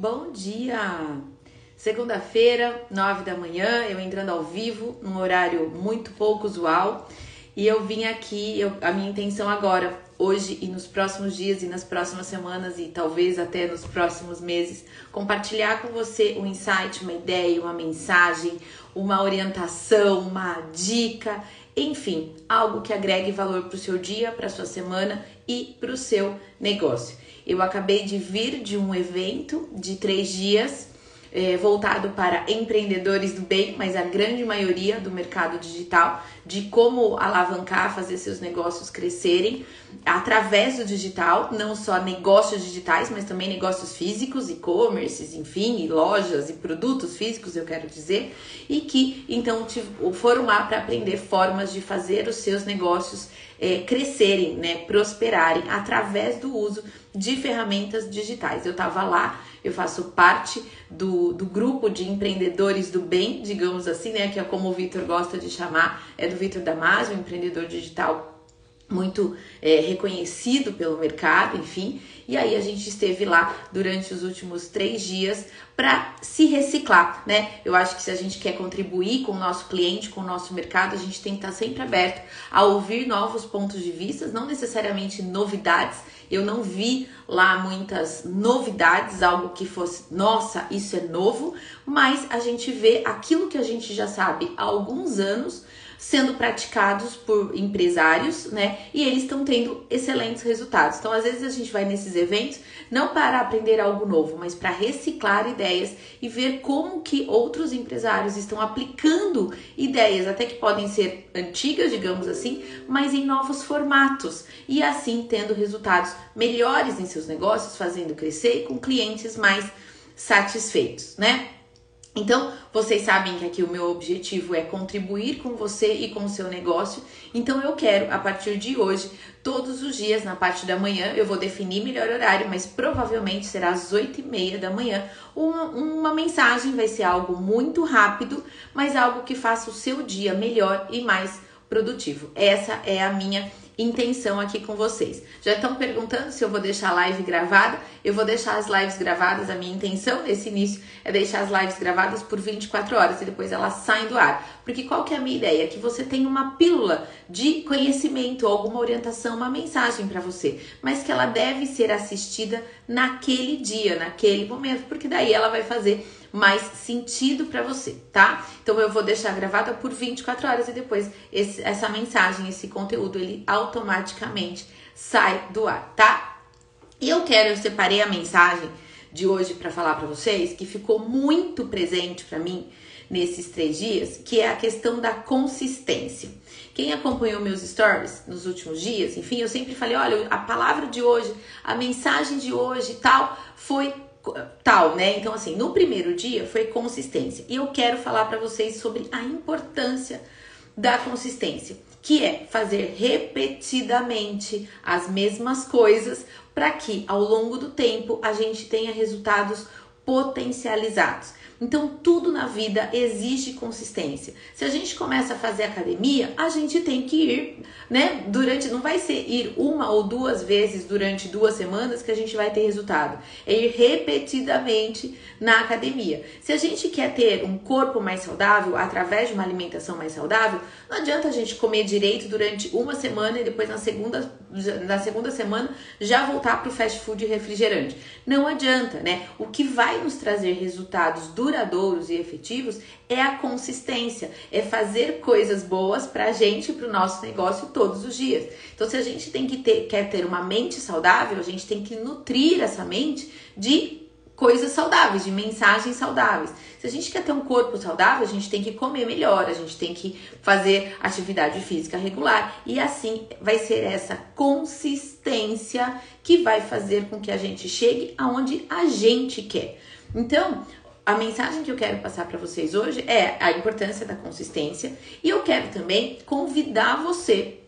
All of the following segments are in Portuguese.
Bom dia! Segunda-feira, nove da manhã, eu entrando ao vivo, num horário muito pouco usual. E eu vim aqui, eu, a minha intenção agora, hoje e nos próximos dias e nas próximas semanas e talvez até nos próximos meses, compartilhar com você um insight, uma ideia, uma mensagem, uma orientação, uma dica, enfim, algo que agregue valor para o seu dia, para a sua semana e para o seu negócio. Eu acabei de vir de um evento de três dias é, voltado para empreendedores do bem, mas a grande maioria do mercado digital, de como alavancar, fazer seus negócios crescerem através do digital, não só negócios digitais, mas também negócios físicos, e-commerces, enfim, e lojas e produtos físicos, eu quero dizer, e que então foram lá para aprender formas de fazer os seus negócios é, crescerem, né, prosperarem através do uso de ferramentas digitais. Eu estava lá, eu faço parte do, do grupo de empreendedores do bem, digamos assim, né, que é como o Vitor gosta de chamar, é do Vitor Damasio, empreendedor digital muito é, reconhecido pelo mercado, enfim. E aí a gente esteve lá durante os últimos três dias para se reciclar, né? Eu acho que se a gente quer contribuir com o nosso cliente, com o nosso mercado, a gente tem que estar sempre aberto a ouvir novos pontos de vista, não necessariamente novidades. Eu não vi lá muitas novidades, algo que fosse, nossa, isso é novo, mas a gente vê aquilo que a gente já sabe há alguns anos sendo praticados por empresários, né? E eles estão tendo excelentes resultados. Então, às vezes a gente vai nesses eventos não para aprender algo novo, mas para reciclar ideias e ver como que outros empresários estão aplicando ideias, até que podem ser antigas, digamos assim, mas em novos formatos e assim tendo resultados melhores em seus negócios, fazendo crescer e com clientes mais satisfeitos, né? Então, vocês sabem que aqui o meu objetivo é contribuir com você e com o seu negócio. Então, eu quero, a partir de hoje, todos os dias, na parte da manhã, eu vou definir melhor horário, mas provavelmente será às 8 e meia da manhã. Uma, uma mensagem vai ser algo muito rápido, mas algo que faça o seu dia melhor e mais produtivo. Essa é a minha intenção aqui com vocês. Já estão perguntando se eu vou deixar a live gravada? Eu vou deixar as lives gravadas. A minha intenção nesse início é deixar as lives gravadas por 24 horas e depois elas saem do ar. Porque qual que é a minha ideia? Que você tenha uma pílula de conhecimento, alguma orientação, uma mensagem para você, mas que ela deve ser assistida naquele dia, naquele momento, porque daí ela vai fazer mais sentido para você, tá? Então eu vou deixar gravada por 24 horas e depois esse, essa mensagem, esse conteúdo, ele automaticamente sai do ar, tá? E eu quero, eu separei a mensagem de hoje para falar para vocês que ficou muito presente para mim nesses três dias, que é a questão da consistência. Quem acompanhou meus stories nos últimos dias, enfim, eu sempre falei, olha, a palavra de hoje, a mensagem de hoje e tal, foi tal, né? Então, assim, no primeiro dia foi consistência. E eu quero falar para vocês sobre a importância da consistência, que é fazer repetidamente as mesmas coisas para que ao longo do tempo a gente tenha resultados potencializados. Então, tudo na vida exige consistência. Se a gente começa a fazer academia, a gente tem que ir, né? Durante, não vai ser ir uma ou duas vezes durante duas semanas que a gente vai ter resultado. É ir repetidamente na academia. Se a gente quer ter um corpo mais saudável através de uma alimentação mais saudável, não adianta a gente comer direito durante uma semana e depois na segunda, na segunda semana já voltar para o fast food e refrigerante. Não adianta, né? O que vai nos trazer resultados duradouros duradouros e efetivos é a consistência, é fazer coisas boas para a gente, para o nosso negócio todos os dias. Então, se a gente tem que ter, quer ter uma mente saudável, a gente tem que nutrir essa mente de coisas saudáveis, de mensagens saudáveis. Se a gente quer ter um corpo saudável, a gente tem que comer melhor, a gente tem que fazer atividade física regular e assim vai ser essa consistência que vai fazer com que a gente chegue aonde a gente quer. Então, a mensagem que eu quero passar para vocês hoje é a importância da consistência e eu quero também convidar você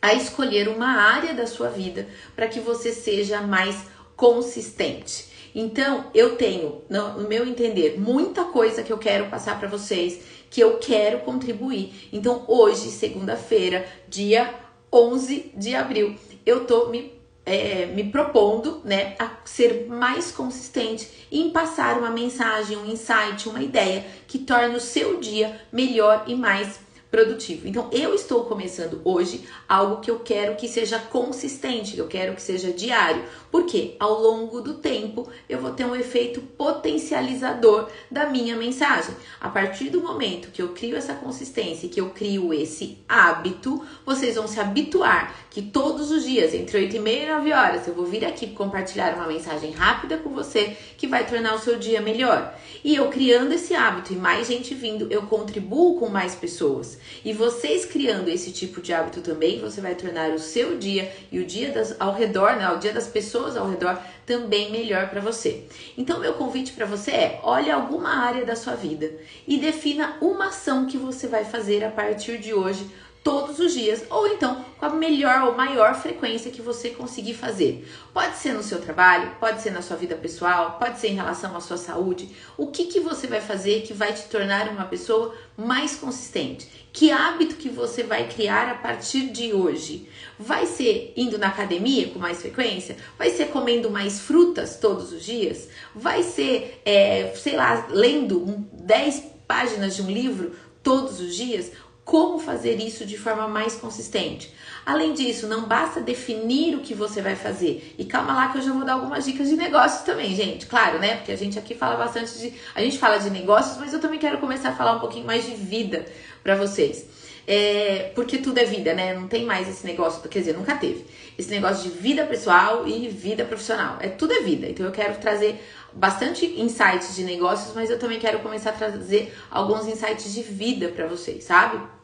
a escolher uma área da sua vida para que você seja mais consistente. Então, eu tenho, no meu entender, muita coisa que eu quero passar para vocês, que eu quero contribuir. Então, hoje, segunda-feira, dia 11 de abril, eu tô me é, me propondo né, a ser mais consistente em passar uma mensagem, um insight, uma ideia que torne o seu dia melhor e mais produtivo. Então, eu estou começando hoje algo que eu quero que seja consistente, que eu quero que seja diário, porque ao longo do tempo eu vou ter um efeito potencializador da minha mensagem. A partir do momento que eu crio essa consistência, que eu crio esse hábito, vocês vão se habituar que todos os dias, entre 8 e meia e 9 horas, eu vou vir aqui compartilhar uma mensagem rápida com você que vai tornar o seu dia melhor. E eu criando esse hábito e mais gente vindo, eu contribuo com mais pessoas. E vocês criando esse tipo de hábito também, você vai tornar o seu dia e o dia das, ao redor, né, o dia das pessoas ao redor também melhor para você. Então, meu convite para você é: olhe alguma área da sua vida e defina uma ação que você vai fazer a partir de hoje todos os dias, ou então com a melhor ou maior frequência que você conseguir fazer. Pode ser no seu trabalho, pode ser na sua vida pessoal, pode ser em relação à sua saúde. O que, que você vai fazer que vai te tornar uma pessoa mais consistente? Que hábito que você vai criar a partir de hoje? Vai ser indo na academia com mais frequência? Vai ser comendo mais frutas todos os dias? Vai ser, é, sei lá, lendo 10 páginas de um livro todos os dias? Como fazer isso de forma mais consistente. Além disso, não basta definir o que você vai fazer. E calma lá que eu já vou dar algumas dicas de negócios também, gente. Claro, né? Porque a gente aqui fala bastante de. A gente fala de negócios, mas eu também quero começar a falar um pouquinho mais de vida para vocês. É, porque tudo é vida, né? Não tem mais esse negócio, quer dizer, nunca teve. Esse negócio de vida pessoal e vida profissional. É tudo é vida. Então eu quero trazer bastante insights de negócios, mas eu também quero começar a trazer alguns insights de vida para vocês, sabe?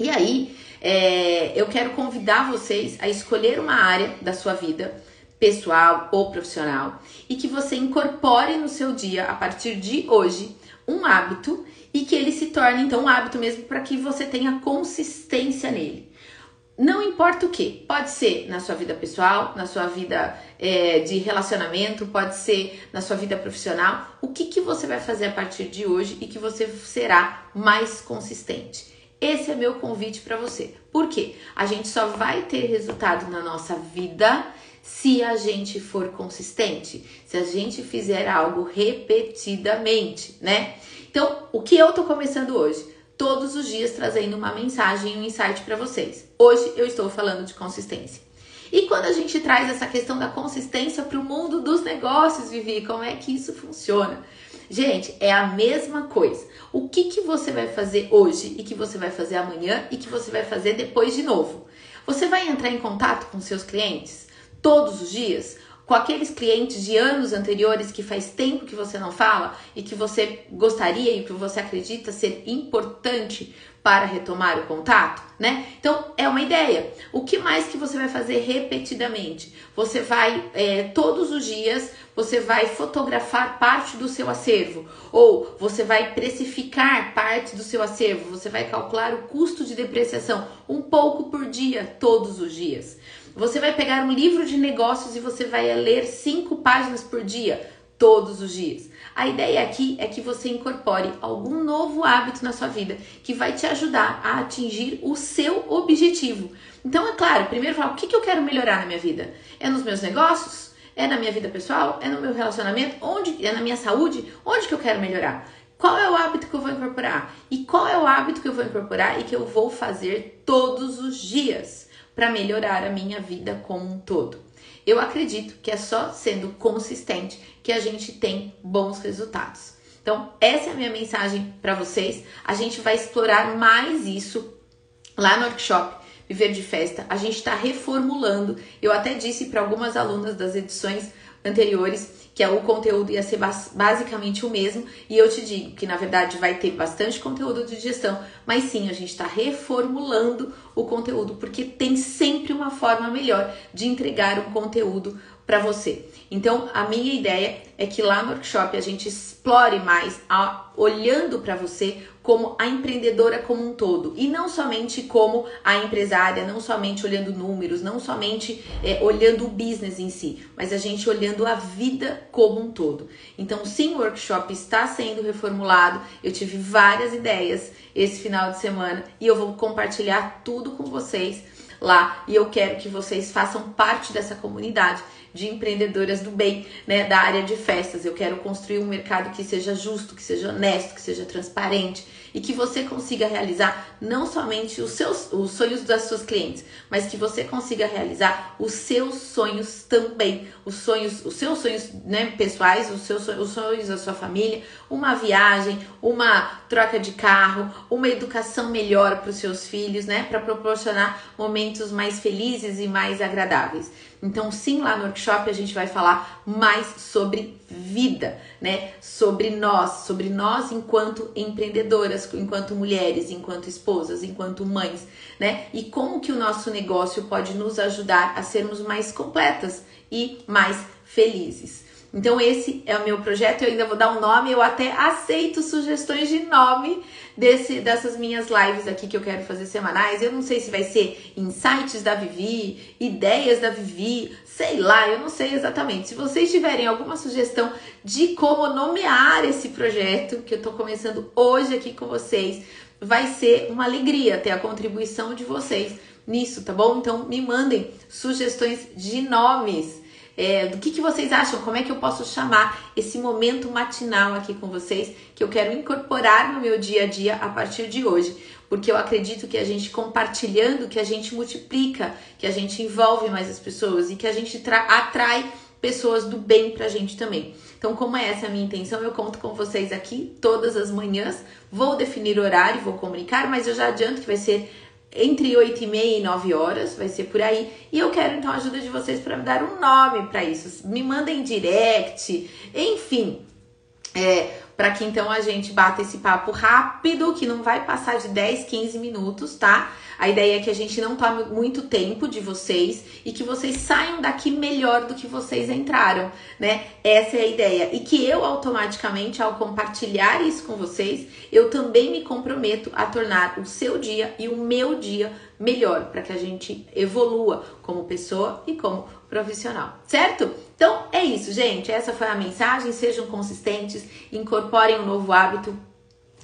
E aí, é, eu quero convidar vocês a escolher uma área da sua vida, pessoal ou profissional, e que você incorpore no seu dia, a partir de hoje, um hábito e que ele se torne então um hábito mesmo para que você tenha consistência nele. Não importa o que, pode ser na sua vida pessoal, na sua vida é, de relacionamento, pode ser na sua vida profissional. O que, que você vai fazer a partir de hoje e que você será mais consistente? Esse é meu convite para você. Por quê? A gente só vai ter resultado na nossa vida se a gente for consistente, se a gente fizer algo repetidamente, né? Então, o que eu tô começando hoje? Todos os dias trazendo uma mensagem, um insight para vocês. Hoje eu estou falando de consistência. E quando a gente traz essa questão da consistência para o mundo dos negócios, Vivi, como é que isso funciona? Gente, é a mesma coisa. O que, que você vai fazer hoje e que você vai fazer amanhã e que você vai fazer depois de novo? Você vai entrar em contato com seus clientes todos os dias? Com aqueles clientes de anos anteriores que faz tempo que você não fala e que você gostaria e que você acredita ser importante para retomar o contato, né? Então é uma ideia. O que mais que você vai fazer repetidamente? Você vai é, todos os dias você vai fotografar parte do seu acervo ou você vai precificar parte do seu acervo. Você vai calcular o custo de depreciação um pouco por dia, todos os dias. Você vai pegar um livro de negócios e você vai ler cinco páginas por dia, todos os dias. A ideia aqui é que você incorpore algum novo hábito na sua vida que vai te ajudar a atingir o seu objetivo. Então, é claro, primeiro falar o que, que eu quero melhorar na minha vida? É nos meus negócios? É na minha vida pessoal? É no meu relacionamento? Onde? É na minha saúde? Onde que eu quero melhorar? Qual é o hábito que eu vou incorporar? E qual é o hábito que eu vou incorporar e que eu vou fazer todos os dias para melhorar a minha vida como um todo? Eu acredito que é só sendo consistente que a gente tem bons resultados. Então, essa é a minha mensagem para vocês. A gente vai explorar mais isso lá no workshop Viver de Festa. A gente está reformulando. Eu até disse para algumas alunas das edições anteriores que o conteúdo ia ser basicamente o mesmo. E eu te digo que na verdade vai ter bastante conteúdo de gestão, mas sim, a gente está reformulando o conteúdo porque tem sempre uma forma melhor de entregar um conteúdo para você. Então, a minha ideia é que lá no workshop a gente explore mais, a, olhando para você como a empreendedora como um todo e não somente como a empresária, não somente olhando números, não somente é, olhando o business em si, mas a gente olhando a vida como um todo. Então, sim, o workshop está sendo reformulado. Eu tive várias ideias esse final de semana e eu vou compartilhar tudo com vocês lá e eu quero que vocês façam parte dessa comunidade de empreendedoras do bem, né, da área de festas. Eu quero construir um mercado que seja justo, que seja honesto, que seja transparente e que você consiga realizar não somente os seus os sonhos das suas clientes, mas que você consiga realizar os seus sonhos também, os sonhos, os seus sonhos, né, pessoais, os seus os sonhos da sua família, uma viagem, uma troca de carro, uma educação melhor para os seus filhos, né, para proporcionar momentos mais felizes e mais agradáveis. Então, sim, lá no workshop a gente vai falar mais sobre vida, né? Sobre nós, sobre nós enquanto empreendedoras, enquanto mulheres, enquanto esposas, enquanto mães, né? E como que o nosso negócio pode nos ajudar a sermos mais completas e mais felizes. Então esse é o meu projeto, eu ainda vou dar um nome, eu até aceito sugestões de nome desse, dessas minhas lives aqui que eu quero fazer semanais. Eu não sei se vai ser insights da Vivi, ideias da Vivi, sei lá, eu não sei exatamente. Se vocês tiverem alguma sugestão de como nomear esse projeto que eu tô começando hoje aqui com vocês, vai ser uma alegria ter a contribuição de vocês nisso, tá bom? Então me mandem sugestões de nomes é, do que, que vocês acham? Como é que eu posso chamar esse momento matinal aqui com vocês que eu quero incorporar no meu dia a dia a partir de hoje? Porque eu acredito que a gente compartilhando, que a gente multiplica, que a gente envolve mais as pessoas e que a gente atrai pessoas do bem pra gente também. Então, como é essa a minha intenção, eu conto com vocês aqui todas as manhãs. Vou definir horário, vou comunicar, mas eu já adianto que vai ser entre 8 e meia e 9 horas, vai ser por aí. E eu quero então a ajuda de vocês para me dar um nome para isso. Me mandem direct, enfim. É, para que então a gente bata esse papo rápido, que não vai passar de 10, 15 minutos, tá? A ideia é que a gente não tome muito tempo de vocês e que vocês saiam daqui melhor do que vocês entraram, né? Essa é a ideia. E que eu automaticamente, ao compartilhar isso com vocês, eu também me comprometo a tornar o seu dia e o meu dia melhor, para que a gente evolua como pessoa e como profissional, certo? Então é isso, gente. Essa foi a mensagem. Sejam consistentes, incorporem um novo hábito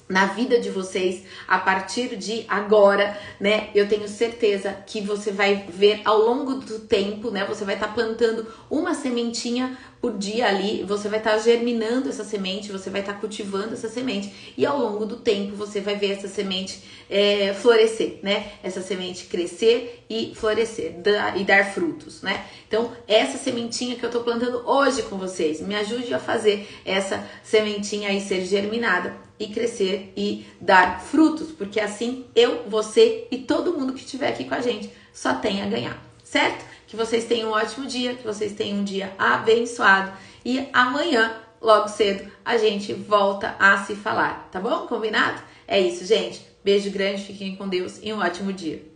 na vida de vocês a partir de agora, né? Eu tenho certeza que você vai ver ao longo do tempo, né? Você vai estar tá plantando uma sementinha por dia ali, você vai estar tá germinando essa semente, você vai estar tá cultivando essa semente e ao longo do tempo você vai ver essa semente é, florescer, né? Essa semente crescer e florescer dar, e dar frutos, né? Então, essa sementinha que eu tô plantando hoje com vocês, me ajude a fazer essa sementinha aí ser germinada e crescer e dar frutos, porque assim eu, você e todo mundo que estiver aqui com a gente só tem a ganhar, certo? Que vocês tenham um ótimo dia, que vocês tenham um dia abençoado e amanhã, logo cedo, a gente volta a se falar, tá bom? Combinado? É isso, gente. Beijo grande, fiquem com Deus e um ótimo dia.